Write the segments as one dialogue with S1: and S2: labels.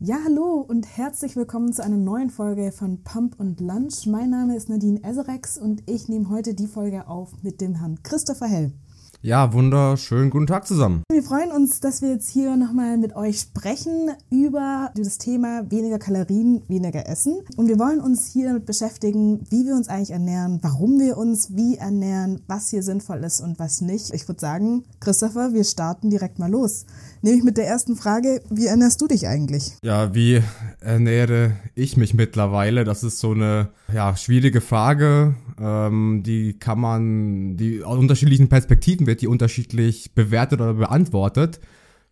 S1: Ja, hallo und herzlich willkommen zu einer neuen Folge von Pump und Lunch. Mein Name ist Nadine Eserex und ich nehme heute die Folge auf mit dem Herrn Christopher Hell.
S2: Ja, wunderschönen guten Tag zusammen.
S1: Wir freuen uns, dass wir jetzt hier nochmal mit euch sprechen über das Thema weniger Kalorien, weniger Essen. Und wir wollen uns hier damit beschäftigen, wie wir uns eigentlich ernähren, warum wir uns wie ernähren, was hier sinnvoll ist und was nicht. Ich würde sagen, Christopher, wir starten direkt mal los. Nämlich mit der ersten Frage, wie ernährst du dich eigentlich?
S2: Ja, wie ernähre ich mich mittlerweile? Das ist so eine ja, schwierige Frage. Ähm, die kann man, die aus unterschiedlichen Perspektiven wird die unterschiedlich bewertet oder beantwortet.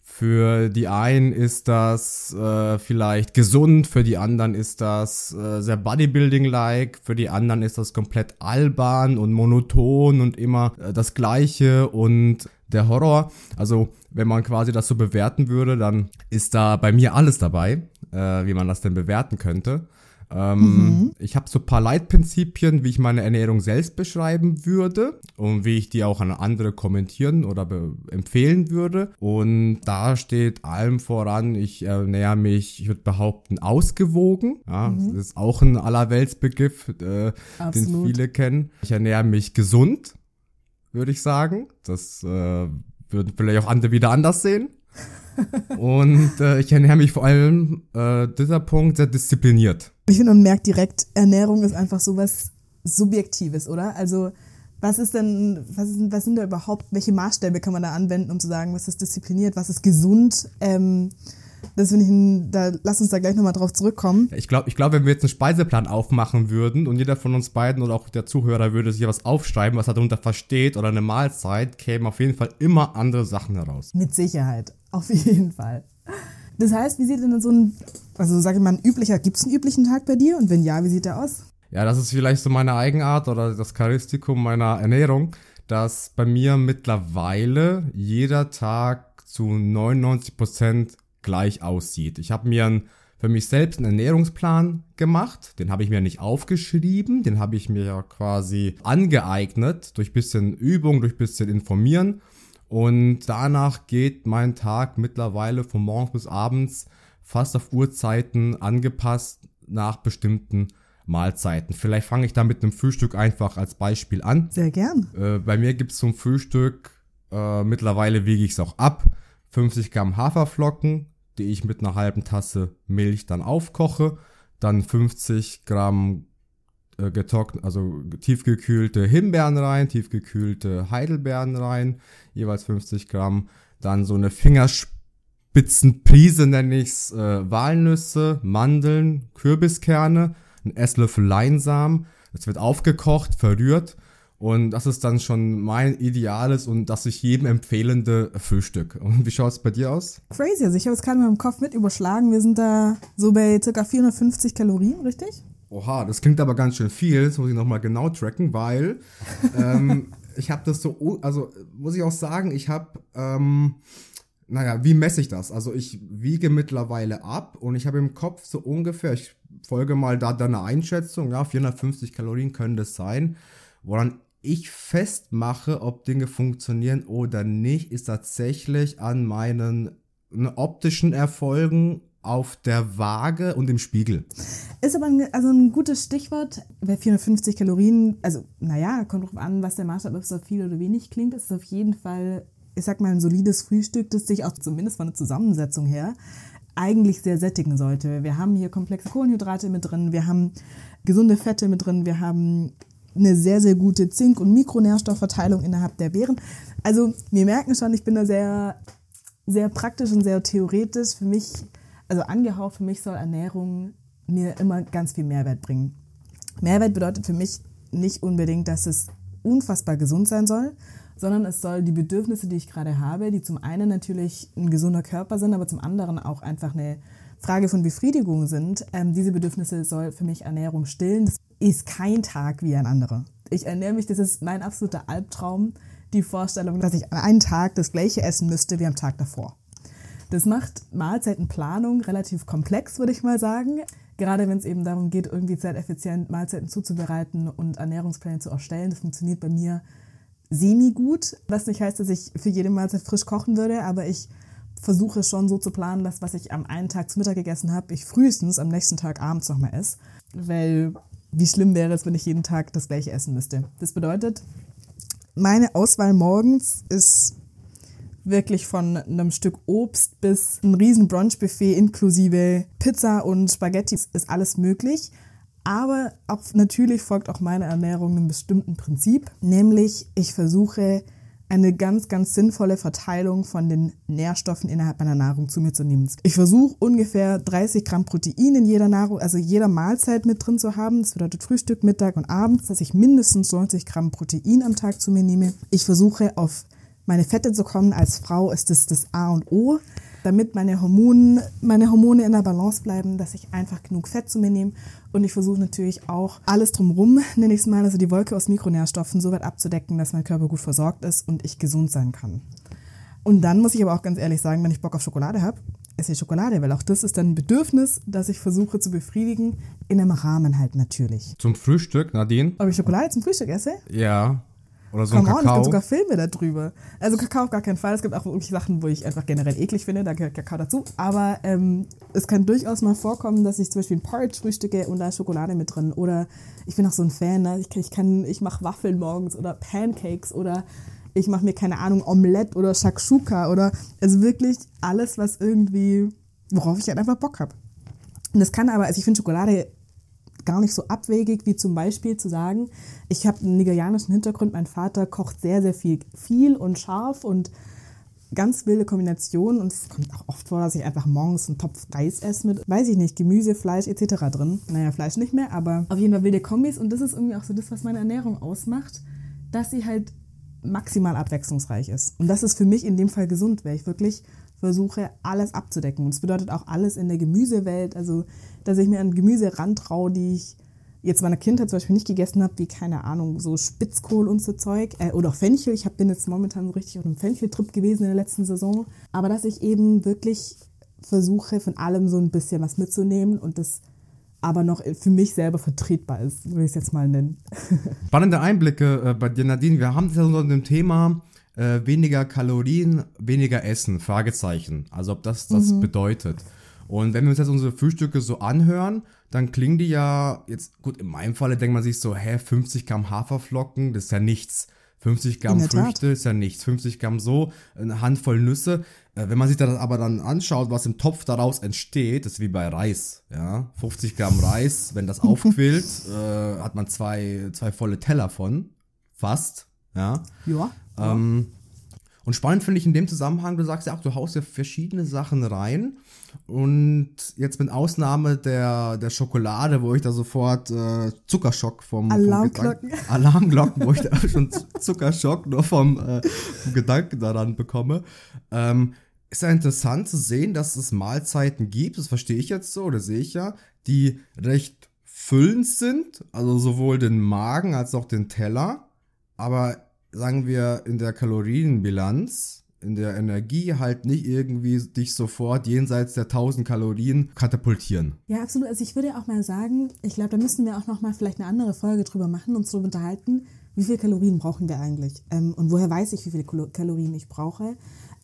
S2: Für die einen ist das äh, vielleicht gesund, für die anderen ist das äh, sehr Bodybuilding-like, für die anderen ist das komplett albern und monoton und immer äh, das Gleiche und der Horror. Also wenn man quasi das so bewerten würde, dann ist da bei mir alles dabei, äh, wie man das denn bewerten könnte. Ähm, mhm. Ich habe so ein paar Leitprinzipien, wie ich meine Ernährung selbst beschreiben würde und wie ich die auch an andere kommentieren oder empfehlen würde. Und da steht allem voran, ich ernähre mich, ich würde behaupten, ausgewogen. Ja, mhm. Das ist auch ein Allerweltsbegriff, äh, den viele kennen. Ich ernähre mich gesund, würde ich sagen. Das äh, würden vielleicht auch andere wieder anders sehen. Und äh, ich ernähre mich vor allem, äh, dieser Punkt, sehr diszipliniert.
S1: Ich finde, man merkt direkt, Ernährung ist einfach so was Subjektives, oder? Also, was ist denn, was, ist, was sind da überhaupt, welche Maßstäbe kann man da anwenden, um zu sagen, was ist diszipliniert, was ist gesund? Ähm, das finde ich, da, lass uns da gleich nochmal drauf zurückkommen.
S2: Ich glaube, ich glaub, wenn wir jetzt einen Speiseplan aufmachen würden und jeder von uns beiden oder auch der Zuhörer würde sich was aufschreiben, was er darunter versteht oder eine Mahlzeit, kämen auf jeden Fall immer andere Sachen heraus.
S1: Mit Sicherheit, auf jeden Fall. Das heißt, wie sieht denn so ein, also sage ich mal, ein üblicher, gibt es einen üblichen Tag bei dir? Und wenn ja, wie sieht der aus?
S2: Ja, das ist vielleicht so meine Eigenart oder das Charakteristikum meiner Ernährung, dass bei mir mittlerweile jeder Tag zu 99 Prozent gleich aussieht. Ich habe mir einen, für mich selbst einen Ernährungsplan gemacht. Den habe ich mir nicht aufgeschrieben, den habe ich mir quasi angeeignet durch bisschen Übung, durch bisschen Informieren. Und danach geht mein Tag mittlerweile von morgens bis abends fast auf Uhrzeiten angepasst nach bestimmten Mahlzeiten. Vielleicht fange ich da mit einem Frühstück einfach als Beispiel an.
S1: Sehr gern.
S2: Äh, bei mir gibt es zum Frühstück, äh, mittlerweile wiege ich es auch ab, 50 Gramm Haferflocken, die ich mit einer halben Tasse Milch dann aufkoche, dann 50 Gramm äh, getrocknet, also tiefgekühlte Himbeeren rein, tiefgekühlte Heidelbeeren rein, jeweils 50 Gramm. Dann so eine Fingerspitzenprise nenne ich's, äh, Walnüsse, Mandeln, Kürbiskerne, ein Esslöffel Leinsamen. Das wird aufgekocht, verrührt und das ist dann schon mein ideales und das ich jedem empfehlende Frühstück. Und wie schaut es bei dir aus?
S1: Crazy, also ich habe es gerade mal im Kopf mit überschlagen. Wir sind da so bei ca. 450 Kalorien, richtig?
S2: Oha, das klingt aber ganz schön viel. Das muss ich nochmal genau tracken, weil ähm, ich habe das so, also muss ich auch sagen, ich habe, ähm, naja, wie messe ich das? Also ich wiege mittlerweile ab und ich habe im Kopf so ungefähr, ich folge mal da deiner Einschätzung, ja, 450 Kalorien können das sein, woran ich festmache, ob Dinge funktionieren oder nicht, ist tatsächlich an meinen ne, optischen Erfolgen auf der Waage und im Spiegel.
S1: Ist aber ein, also ein gutes Stichwort. Bei 450 Kalorien, also naja, kommt drauf an, was der Maßstab ist, ob viel oder wenig klingt. ist auf jeden Fall, ich sag mal, ein solides Frühstück, das sich auch zumindest von der Zusammensetzung her eigentlich sehr sättigen sollte. Wir haben hier komplexe Kohlenhydrate mit drin, wir haben gesunde Fette mit drin, wir haben eine sehr, sehr gute Zink- und Mikronährstoffverteilung innerhalb der Beeren. Also wir merken schon, ich bin da sehr, sehr praktisch und sehr theoretisch. Für mich also angehaucht, für mich soll Ernährung mir immer ganz viel Mehrwert bringen. Mehrwert bedeutet für mich nicht unbedingt, dass es unfassbar gesund sein soll, sondern es soll die Bedürfnisse, die ich gerade habe, die zum einen natürlich ein gesunder Körper sind, aber zum anderen auch einfach eine Frage von Befriedigung sind, ähm, diese Bedürfnisse soll für mich Ernährung stillen. Ist kein Tag wie ein anderer. Ich ernähre mich, das ist mein absoluter Albtraum, die Vorstellung, dass ich an einem Tag das gleiche essen müsste wie am Tag davor. Das macht Mahlzeitenplanung relativ komplex, würde ich mal sagen. Gerade wenn es eben darum geht, irgendwie zeiteffizient Mahlzeiten zuzubereiten und Ernährungspläne zu erstellen. Das funktioniert bei mir semi gut, was nicht heißt, dass ich für jede Mahlzeit frisch kochen würde, aber ich versuche schon so zu planen, dass was ich am einen Tag zu Mittag gegessen habe, ich frühestens am nächsten Tag abends nochmal esse. Weil wie schlimm wäre es, wenn ich jeden Tag das gleiche essen müsste. Das bedeutet, meine Auswahl morgens ist wirklich von einem Stück Obst bis ein riesen Brunchbuffet inklusive Pizza und Spaghetti ist alles möglich. Aber auch, natürlich folgt auch meine Ernährung einem bestimmten Prinzip, nämlich ich versuche eine ganz, ganz sinnvolle Verteilung von den Nährstoffen innerhalb meiner Nahrung zu mir zu nehmen. Ich versuche ungefähr 30 Gramm Protein in jeder Nahrung, also jeder Mahlzeit mit drin zu haben. Das bedeutet Frühstück, Mittag und Abends, dass ich mindestens 90 Gramm Protein am Tag zu mir nehme. Ich versuche auf meine Fette zu kommen. Als Frau ist das das A und O, damit meine Hormone, meine Hormone in der Balance bleiben, dass ich einfach genug Fett zu mir nehme. Und ich versuche natürlich auch alles drumherum, nenne ich es mal, also die Wolke aus Mikronährstoffen so weit abzudecken, dass mein Körper gut versorgt ist und ich gesund sein kann. Und dann muss ich aber auch ganz ehrlich sagen, wenn ich Bock auf Schokolade habe, esse ich Schokolade, weil auch das ist dann ein Bedürfnis, das ich versuche zu befriedigen, in einem Rahmen halt natürlich.
S2: Zum Frühstück, Nadine?
S1: Ob ich Schokolade zum Frühstück esse?
S2: Ja. Oder so
S1: Come
S2: ein
S1: on, es
S2: Kakao.
S1: gibt sogar Filme darüber. Also Kakao auf gar keinen Fall. Es gibt auch wirklich Sachen, wo ich einfach generell eklig finde. Da gehört Kakao dazu. Aber ähm, es kann durchaus mal vorkommen, dass ich zum Beispiel ein Porridge frühstücke und da ist Schokolade mit drin. Oder ich bin auch so ein Fan. Ne? Ich, ich, kann, ich mache Waffeln morgens oder Pancakes oder ich mache mir, keine Ahnung, Omelette oder Shakshuka oder also wirklich alles, was irgendwie, worauf ich halt einfach Bock habe. Und das kann aber, also ich finde Schokolade gar nicht so abwegig, wie zum Beispiel zu sagen, ich habe einen nigerianischen Hintergrund, mein Vater kocht sehr, sehr viel, viel und scharf und ganz wilde Kombinationen und es kommt auch oft vor, dass ich einfach morgens einen Topf Reis esse mit, weiß ich nicht, Gemüse, Fleisch etc. drin. Naja, Fleisch nicht mehr, aber auf jeden Fall wilde Kombis und das ist irgendwie auch so das, was meine Ernährung ausmacht, dass sie halt maximal abwechslungsreich ist. Und das ist für mich in dem Fall gesund, weil ich wirklich versuche, alles abzudecken. Und das bedeutet auch alles in der Gemüsewelt, also dass ich mir an Gemüse rantraue, die ich jetzt meiner Kindheit zum Beispiel nicht gegessen habe, wie, keine Ahnung, so Spitzkohl und so Zeug. Äh, oder auch Fenchel. Ich hab, bin jetzt momentan so richtig auf einem Fencheltrip gewesen in der letzten Saison. Aber dass ich eben wirklich versuche, von allem so ein bisschen was mitzunehmen und das aber noch für mich selber vertretbar ist, würde ich es jetzt mal nennen.
S2: Spannende Einblicke äh, bei dir, Nadine. Wir haben das ja unter dem Thema äh, weniger Kalorien, weniger Essen, Fragezeichen. Also ob das das bedeutet. Und wenn wir uns jetzt unsere Frühstücke so anhören, dann klingen die ja jetzt, gut, in meinem Falle denkt man sich so, hä, 50 Gramm Haferflocken, das ist ja nichts. 50 Gramm
S1: der Tat.
S2: Früchte ist ja nichts. 50 Gramm so, eine Handvoll Nüsse. Äh, Wenn man sich das aber dann anschaut, was im Topf daraus entsteht, das ist wie bei Reis. Ja, 50 Gramm Reis, wenn das aufquillt, äh, hat man zwei, zwei volle Teller von. Fast. Ja.
S1: Ja.
S2: Ähm, und spannend finde ich in dem Zusammenhang, du sagst ja auch, du haust ja verschiedene Sachen rein. Und jetzt mit Ausnahme der, der Schokolade, wo ich da sofort äh, Zuckerschock vom, vom
S1: Alarmglocken.
S2: Gedanken, Alarmglocken, wo ich da schon Zuckerschock nur vom, äh, vom Gedanken daran bekomme. Ähm, ist ja interessant zu sehen, dass es Mahlzeiten gibt, das verstehe ich jetzt so, oder sehe ich ja, die recht füllend sind, also sowohl den Magen als auch den Teller, aber sagen wir in der Kalorienbilanz, in der Energie halt nicht irgendwie dich sofort jenseits der 1000 Kalorien katapultieren.
S1: Ja, absolut. Also ich würde auch mal sagen, ich glaube, da müssten wir auch noch mal vielleicht eine andere Folge drüber machen, uns darüber unterhalten, wie viele Kalorien brauchen wir eigentlich ähm, und woher weiß ich, wie viele Kalo- Kalorien ich brauche,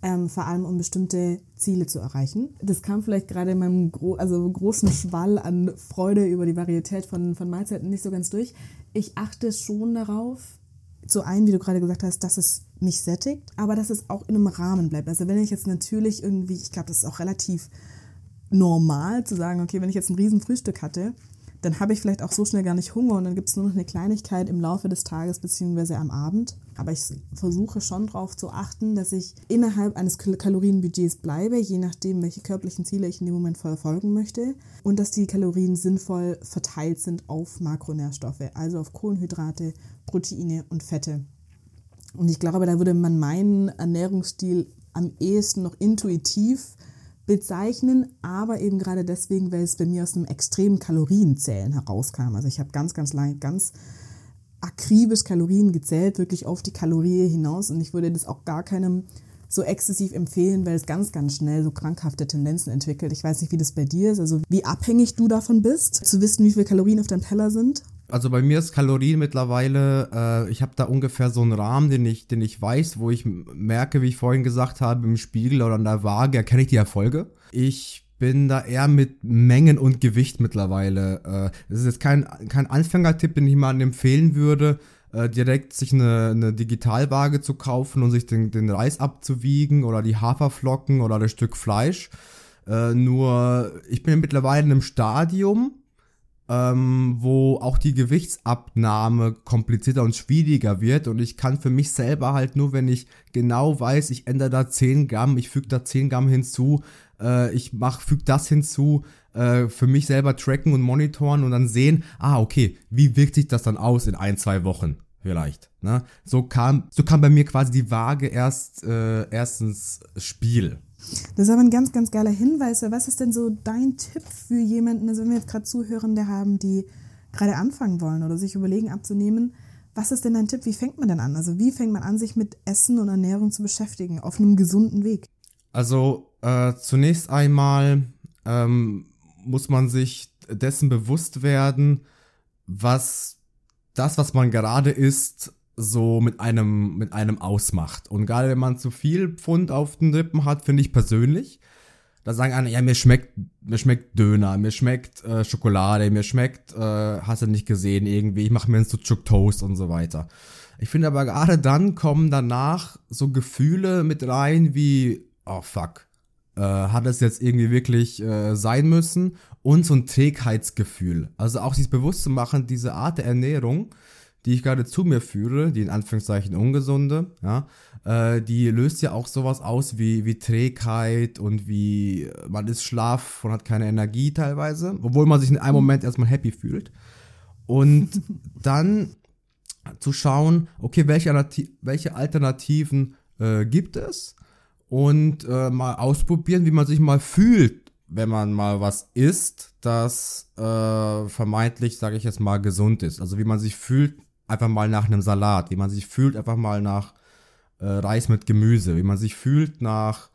S1: ähm, vor allem um bestimmte Ziele zu erreichen. Das kam vielleicht gerade in meinem gro also großen Schwall an Freude über die Varietät von, von Mahlzeiten nicht so ganz durch. Ich achte schon darauf, so ein, wie du gerade gesagt hast, dass es mich sättigt, aber dass es auch in einem Rahmen bleibt. Also wenn ich jetzt natürlich irgendwie, ich glaube, das ist auch relativ normal zu sagen, okay, wenn ich jetzt ein riesen Frühstück hatte, dann habe ich vielleicht auch so schnell gar nicht Hunger und dann gibt es nur noch eine Kleinigkeit im Laufe des Tages beziehungsweise am Abend. Aber ich versuche schon darauf zu achten, dass ich innerhalb eines Kal- Kalorienbudgets bleibe, je nachdem, welche körperlichen Ziele ich in dem Moment verfolgen möchte. Und dass die Kalorien sinnvoll verteilt sind auf Makronährstoffe, also auf Kohlenhydrate, Proteine und Fette. Und ich glaube, da würde man meinen Ernährungsstil am ehesten noch intuitiv bezeichnen, aber eben gerade deswegen, weil es bei mir aus einem extremen Kalorienzählen herauskam. Also ich habe ganz, ganz lange, ganz akribisch Kalorien gezählt, wirklich auf die Kalorie hinaus und ich würde das auch gar keinem so exzessiv empfehlen, weil es ganz, ganz schnell so krankhafte Tendenzen entwickelt. Ich weiß nicht, wie das bei dir ist, also wie abhängig du davon bist, zu wissen, wie viele Kalorien auf deinem Teller sind.
S2: Also bei mir ist Kalorien mittlerweile, äh, ich habe da ungefähr so einen Rahmen, den ich, den ich weiß, wo ich merke, wie ich vorhin gesagt habe, im Spiegel oder an der Waage erkenne ich die Erfolge. Ich bin da eher mit Mengen und Gewicht mittlerweile. Äh, das ist jetzt kein, kein Anfängertipp, den ich mal empfehlen würde, äh, direkt sich eine, eine Digitalwaage zu kaufen und sich den, den Reis abzuwiegen oder die Haferflocken oder das Stück Fleisch. Äh, nur ich bin mittlerweile in einem Stadium, ähm, wo auch die Gewichtsabnahme komplizierter und schwieriger wird und ich kann für mich selber halt nur, wenn ich genau weiß, ich ändere da 10 Gramm, ich füge da 10 Gramm hinzu, äh, ich mach, füge das hinzu, äh, für mich selber tracken und monitoren und dann sehen, ah, okay, wie wirkt sich das dann aus in ein, zwei Wochen? Vielleicht. Ne? So kam, so kam bei mir quasi die Waage erst äh, erstens Spiel.
S1: Das ist aber ein ganz, ganz geiler Hinweis. Was ist denn so dein Tipp für jemanden, also wenn wir jetzt gerade Zuhörende haben, die gerade anfangen wollen oder sich überlegen abzunehmen, was ist denn dein Tipp? Wie fängt man denn an? Also wie fängt man an, sich mit Essen und Ernährung zu beschäftigen auf einem gesunden Weg?
S2: Also äh, zunächst einmal ähm, muss man sich dessen bewusst werden, was das, was man gerade isst, so mit einem, mit einem ausmacht. Und gerade wenn man zu viel Pfund auf den Rippen hat, finde ich persönlich, da sagen alle, ja, mir schmeckt, mir schmeckt Döner, mir schmeckt äh, Schokolade, mir schmeckt, äh, hast du nicht gesehen, irgendwie, ich mache mir einen Sucuk Toast und so weiter. Ich finde aber gerade dann kommen danach so Gefühle mit rein wie, oh fuck, äh, hat es jetzt irgendwie wirklich äh, sein müssen und so ein Trägheitsgefühl. Also auch sich bewusst zu machen, diese Art der Ernährung, die ich gerade zu mir führe, die in Anführungszeichen ungesunde, ja, äh, die löst ja auch sowas aus wie, wie Trägheit und wie man ist schlaff und hat keine Energie teilweise, obwohl man sich in einem Moment erstmal happy fühlt. Und dann zu schauen, okay, welche, welche Alternativen äh, gibt es und äh, mal ausprobieren, wie man sich mal fühlt, wenn man mal was isst, das äh, vermeintlich, sage ich jetzt mal, gesund ist. Also wie man sich fühlt, einfach mal nach einem Salat, wie man sich fühlt einfach mal nach äh, Reis mit Gemüse, wie man sich fühlt nach,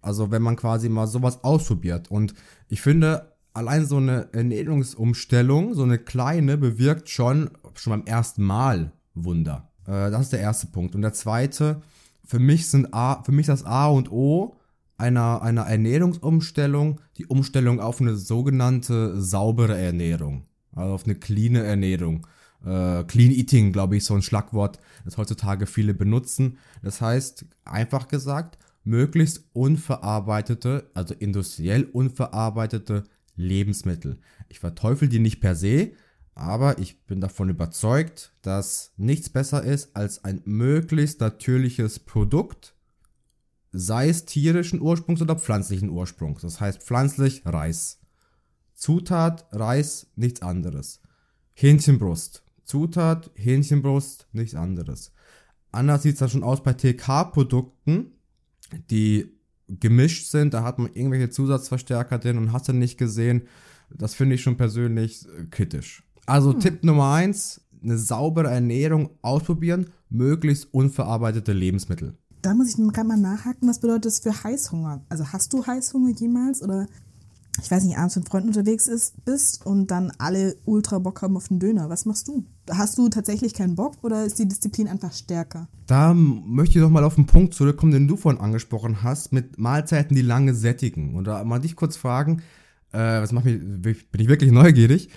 S2: also wenn man quasi mal sowas ausprobiert. Und ich finde, allein so eine Ernährungsumstellung, so eine kleine, bewirkt schon, schon beim ersten Mal Wunder. Äh, das ist der erste Punkt. Und der zweite, für mich sind A, für mich das A und O einer, einer Ernährungsumstellung die Umstellung auf eine sogenannte saubere Ernährung. Also auf eine clean Ernährung äh, Clean Eating, glaube ich, so ein Schlagwort, das heutzutage viele benutzen. Das heißt, einfach gesagt, möglichst unverarbeitete, also industriell unverarbeitete Lebensmittel. Ich verteufel die nicht per se, aber ich bin davon überzeugt, dass nichts besser ist als ein möglichst natürliches Produkt, sei es tierischen Ursprungs oder pflanzlichen Ursprungs. Das heißt pflanzlich Reis. Zutat Reis, nichts anderes. Hähnchenbrust, Zutat Hähnchenbrust, nichts anderes. Anders sieht es dann schon aus bei TK-Produkten, die gemischt sind. Da hat man irgendwelche Zusatzverstärker drin und hast du nicht gesehen. Das finde ich schon persönlich äh, kritisch. Also hm. Tipp Nummer eins: eine saubere Ernährung ausprobieren, möglichst unverarbeitete Lebensmittel.
S1: Da muss ich gerade mal nachhaken, was bedeutet das für Heißhunger? Also hast du Heißhunger jemals oder ich weiß nicht, abends mit Freunden unterwegs ist, bist und dann alle ultra Bock haben auf den Döner. Was machst du? Hast du tatsächlich keinen Bock oder ist die Disziplin einfach stärker?
S2: Da möchte ich noch mal auf den Punkt zurückkommen, den du vorhin angesprochen hast, mit Mahlzeiten, die lange sättigen. Und da mal dich kurz fragen, äh, was macht mich, bin ich wirklich neugierig,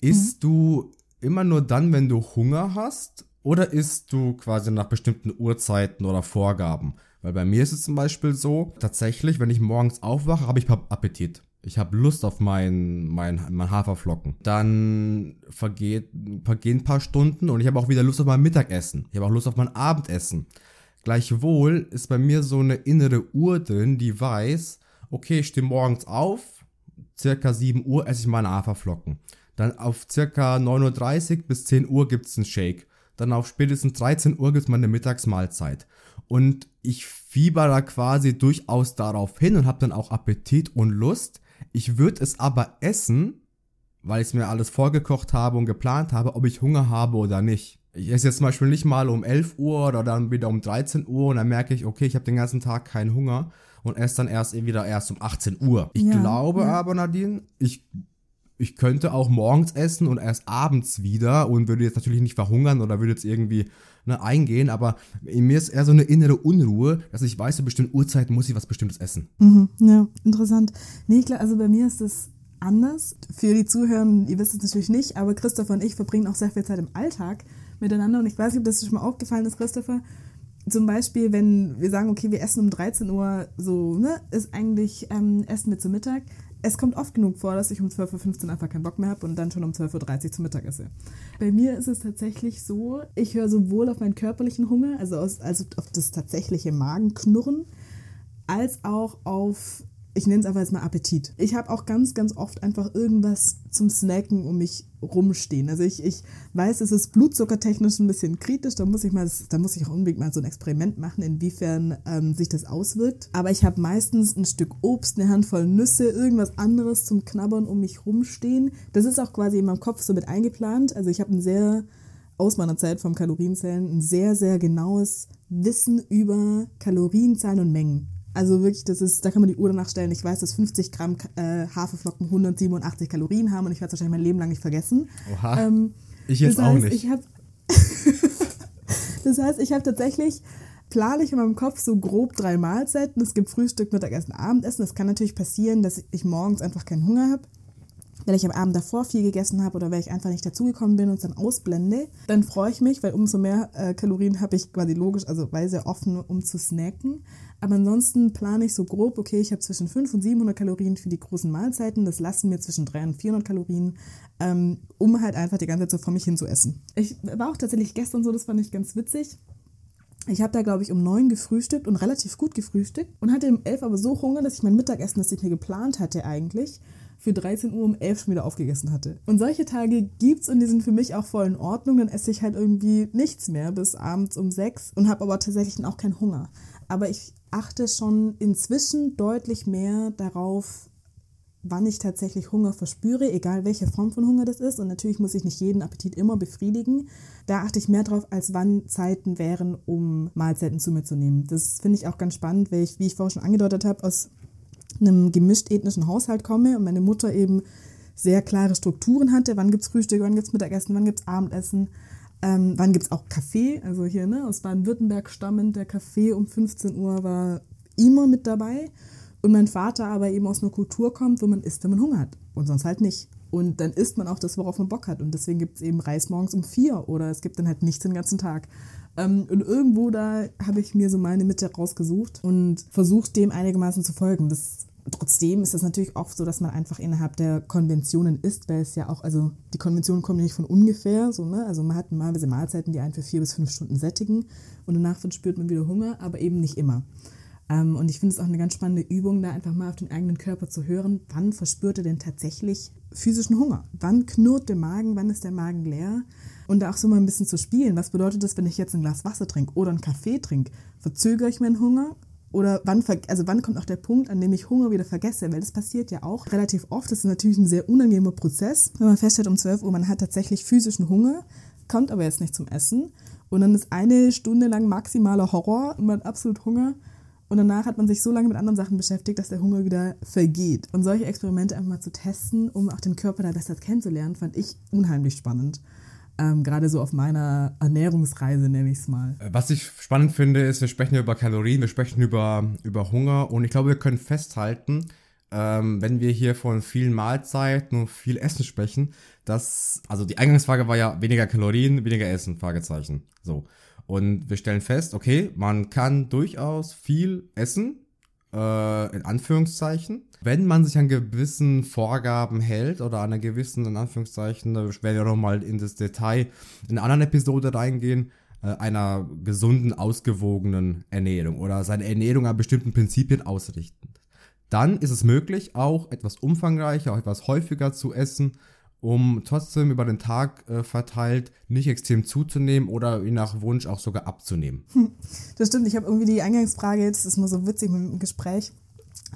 S2: isst mhm. du immer nur dann, wenn du Hunger hast oder isst du quasi nach bestimmten Uhrzeiten oder Vorgaben? Weil bei mir ist es zum Beispiel so, tatsächlich, wenn ich morgens aufwache, habe ich Appetit. Ich habe Lust auf mein, mein, mein Haferflocken. Dann vergeht, vergehen ein paar Stunden und ich habe auch wieder Lust auf mein Mittagessen. Ich habe auch Lust auf mein Abendessen. Gleichwohl ist bei mir so eine innere Uhr drin, die weiß, okay, ich stehe morgens auf, circa 7 Uhr esse ich meine Haferflocken. Dann auf circa 9.30 Uhr bis 10 Uhr gibt es einen Shake. Dann auf spätestens 13 Uhr gibt es meine Mittagsmahlzeit. Und ich fieber da quasi durchaus darauf hin und habe dann auch Appetit und Lust. Ich würde es aber essen, weil ich es mir alles vorgekocht habe und geplant habe, ob ich Hunger habe oder nicht. Ich esse jetzt zum Beispiel nicht mal um 11 Uhr oder dann wieder um 13 Uhr und dann merke ich, okay, ich habe den ganzen Tag keinen Hunger und esse dann erst wieder erst um 18 Uhr. Ich ja, glaube ja. aber, Nadine, ich ich könnte auch morgens essen und erst abends wieder und würde jetzt natürlich nicht verhungern oder würde jetzt irgendwie ne, eingehen, aber in mir ist eher so eine innere Unruhe, dass ich weiß, zu bestimmten Uhrzeiten muss ich was Bestimmtes essen.
S1: Mhm, ja, interessant. Nee, klar, also bei mir ist das anders. Für die Zuhörer, ihr wisst es natürlich nicht, aber Christopher und ich verbringen auch sehr viel Zeit im Alltag miteinander und ich weiß nicht, ob das schon mal aufgefallen ist, Christopher. Zum Beispiel, wenn wir sagen, okay, wir essen um 13 Uhr, so, ne, ist eigentlich ähm, Essen wir zu Mittag es kommt oft genug vor, dass ich um 12.15 Uhr einfach keinen Bock mehr habe und dann schon um 12.30 Uhr zum Mittag esse. Bei mir ist es tatsächlich so, ich höre sowohl auf meinen körperlichen Hunger, also, aus, also auf das tatsächliche Magenknurren, als auch auf ich nenne es einfach jetzt mal Appetit. Ich habe auch ganz, ganz oft einfach irgendwas zum Snacken um mich rumstehen. Also ich, ich weiß, es ist blutzuckertechnisch ein bisschen kritisch, da muss ich mal, da muss ich auch unbedingt mal so ein Experiment machen, inwiefern ähm, sich das auswirkt. Aber ich habe meistens ein Stück Obst, eine Handvoll Nüsse, irgendwas anderes zum Knabbern um mich rumstehen. Das ist auch quasi in meinem Kopf so mit eingeplant. Also ich habe ein sehr aus meiner Zeit vom Kalorienzählen ein sehr, sehr genaues Wissen über Kalorienzahlen und Mengen. Also wirklich, das ist, da kann man die Uhr danach stellen. Ich weiß, dass 50 Gramm äh, Haferflocken 187 Kalorien haben und ich werde es wahrscheinlich mein Leben lang nicht vergessen.
S2: Oha. Ähm, ich jetzt
S1: das
S2: heißt,
S1: auch nicht. Ich hab, das heißt, ich habe tatsächlich plane ich in meinem Kopf so grob drei Mahlzeiten. Es gibt Frühstück, Mittagessen, Abendessen. Es kann natürlich passieren, dass ich morgens einfach keinen Hunger habe weil ich am Abend davor viel gegessen habe oder weil ich einfach nicht dazugekommen bin und es dann ausblende, dann freue ich mich, weil umso mehr äh, Kalorien habe ich quasi logisch, also weil sehr offen, um zu snacken. Aber ansonsten plane ich so grob, okay, ich habe zwischen 500 und 700 Kalorien für die großen Mahlzeiten. Das lassen mir zwischen 300 und 400 Kalorien, ähm, um halt einfach die ganze Zeit so vor mich hin zu essen. Ich war auch tatsächlich gestern so, das fand ich ganz witzig. Ich habe da, glaube ich, um neun gefrühstückt und relativ gut gefrühstückt und hatte um elf aber so Hunger, dass ich mein Mittagessen, das ich mir geplant hatte eigentlich, für 13 Uhr um 11 schon wieder aufgegessen hatte. Und solche Tage gibt's und die sind für mich auch voll in Ordnung. Dann esse ich halt irgendwie nichts mehr bis abends um 6 und habe aber tatsächlich auch keinen Hunger. Aber ich achte schon inzwischen deutlich mehr darauf, wann ich tatsächlich Hunger verspüre, egal welche Form von Hunger das ist. Und natürlich muss ich nicht jeden Appetit immer befriedigen. Da achte ich mehr drauf, als wann Zeiten wären, um Mahlzeiten zu mir zu nehmen. Das finde ich auch ganz spannend, weil ich, wie ich vorher schon angedeutet habe, aus einem gemischt ethnischen Haushalt komme und meine Mutter eben sehr klare Strukturen hatte. Wann gibt es Frühstück, wann gibt es Mittagessen, wann gibt es Abendessen, ähm, wann gibt es auch Kaffee. Also hier ne, aus Baden-Württemberg stammend, der Kaffee um 15 Uhr war immer mit dabei. Und mein Vater aber eben aus einer Kultur kommt, wo man isst, wenn man Hunger hat. Und sonst halt nicht. Und dann isst man auch das, worauf man Bock hat. Und deswegen gibt es eben Reis morgens um vier oder es gibt dann halt nichts den ganzen Tag. Ähm, und irgendwo da habe ich mir so meine Mitte rausgesucht und versucht, dem einigermaßen zu folgen. Das Trotzdem ist es natürlich oft so, dass man einfach innerhalb der Konventionen isst, weil es ja auch, also die Konventionen kommen ja nicht von ungefähr, so, ne? Also man hat normalerweise Mahlzeiten, die einen für vier bis fünf Stunden sättigen und danach verspürt man wieder Hunger, aber eben nicht immer. Ähm, und ich finde es auch eine ganz spannende Übung, da einfach mal auf den eigenen Körper zu hören, wann verspürt er denn tatsächlich physischen Hunger? Wann knurrt der Magen, wann ist der Magen leer? Und da auch so mal ein bisschen zu spielen. Was bedeutet das, wenn ich jetzt ein Glas Wasser trinke oder einen Kaffee trinke? Verzögere ich meinen Hunger oder wann, also wann kommt auch der Punkt, an dem ich Hunger wieder vergesse? Weil das passiert ja auch relativ oft. Das ist natürlich ein sehr unangenehmer Prozess, wenn man feststellt um 12 Uhr, man hat tatsächlich physischen Hunger, kommt aber jetzt nicht zum Essen. Und dann ist eine Stunde lang maximaler Horror und man hat absolut Hunger. Und danach hat man sich so lange mit anderen Sachen beschäftigt, dass der Hunger wieder vergeht. Und solche Experimente einfach mal zu testen, um auch den Körper da besser kennenzulernen, fand ich unheimlich spannend. Ähm, Gerade so auf meiner Ernährungsreise, nenne ich es mal.
S2: Äh, was ich spannend finde, ist, wir sprechen über Kalorien, wir sprechen über, über Hunger und ich glaube, wir können festhalten, ähm, wenn wir hier von vielen Mahlzeiten und viel Essen sprechen, dass, also die Eingangsfrage war ja weniger Kalorien, weniger Essen, Fragezeichen. So. Und wir stellen fest, okay, man kann durchaus viel essen, äh, in Anführungszeichen. Wenn man sich an gewissen Vorgaben hält oder an einer gewissen, in Anführungszeichen, da werden wir nochmal in das Detail in einer anderen Episode reingehen, äh, einer gesunden, ausgewogenen Ernährung oder seine Ernährung an bestimmten Prinzipien ausrichten. Dann ist es möglich, auch etwas umfangreicher, auch etwas häufiger zu essen um trotzdem über den Tag äh, verteilt nicht extrem zuzunehmen oder je nach Wunsch auch sogar abzunehmen.
S1: Das stimmt, ich habe irgendwie die Eingangsfrage, jetzt ist nur so witzig mit dem Gespräch.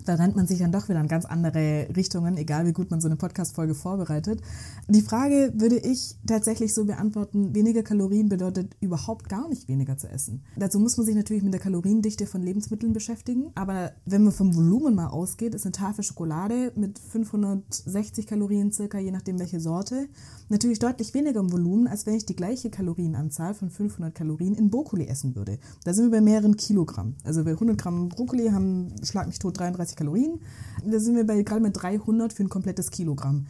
S1: Da rennt man sich dann doch wieder in ganz andere Richtungen, egal wie gut man so eine Podcast-Folge vorbereitet. Die Frage würde ich tatsächlich so beantworten, weniger Kalorien bedeutet überhaupt gar nicht weniger zu essen. Dazu muss man sich natürlich mit der Kaloriendichte von Lebensmitteln beschäftigen, aber wenn man vom Volumen mal ausgeht, ist eine Tafel Schokolade mit 560 Kalorien circa, je nachdem welche Sorte, natürlich deutlich weniger im Volumen, als wenn ich die gleiche Kalorienanzahl von 500 Kalorien in Brokkoli essen würde. Da sind wir bei mehreren Kilogramm. Also bei 100 Gramm Brokkoli haben, schlag mich tot, 33 Kalorien. Da sind wir bei gerade mit 300 für ein komplettes Kilogramm.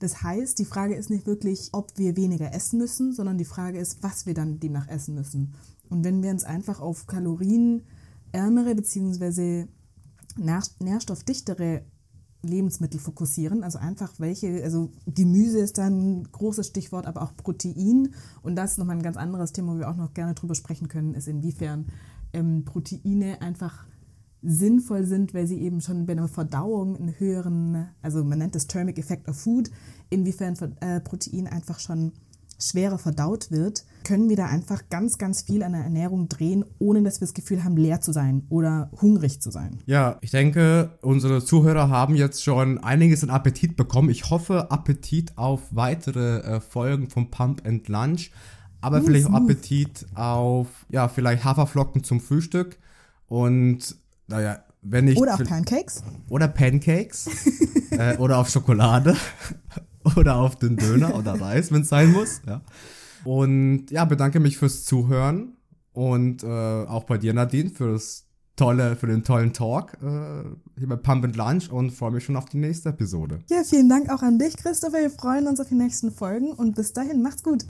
S1: Das heißt, die Frage ist nicht wirklich, ob wir weniger essen müssen, sondern die Frage ist, was wir dann demnach essen müssen. Und wenn wir uns einfach auf kalorienärmere bzw. nährstoffdichtere Lebensmittel fokussieren, also einfach welche, also Gemüse ist dann ein großes Stichwort, aber auch Protein. Und das ist nochmal ein ganz anderes Thema, wo wir auch noch gerne drüber sprechen können, ist inwiefern ähm, Proteine einfach sinnvoll sind, weil sie eben schon bei einer Verdauung einen höheren, also man nennt das Thermic Effect of Food, inwiefern äh, Protein einfach schon schwerer verdaut wird, können wir da einfach ganz, ganz viel an der Ernährung drehen, ohne dass wir das Gefühl haben, leer zu sein oder hungrig zu sein.
S2: Ja, ich denke, unsere Zuhörer haben jetzt schon einiges an Appetit bekommen. Ich hoffe, Appetit auf weitere äh, Folgen vom Pump and Lunch, aber mm, vielleicht auch Appetit auf, ja, vielleicht Haferflocken zum Frühstück und naja, wenn ich.
S1: Oder auf Pancakes.
S2: Oder Pancakes. äh, oder auf Schokolade. oder auf den Döner oder Reis, wenn es sein muss. Ja. Und ja, bedanke mich fürs Zuhören und äh, auch bei dir, Nadine, für das tolle, für den tollen Talk äh, hier bei Pump and Lunch und freue mich schon auf die nächste Episode.
S1: Ja, vielen Dank auch an dich, Christopher. Wir freuen uns auf die nächsten Folgen und bis dahin, macht's gut.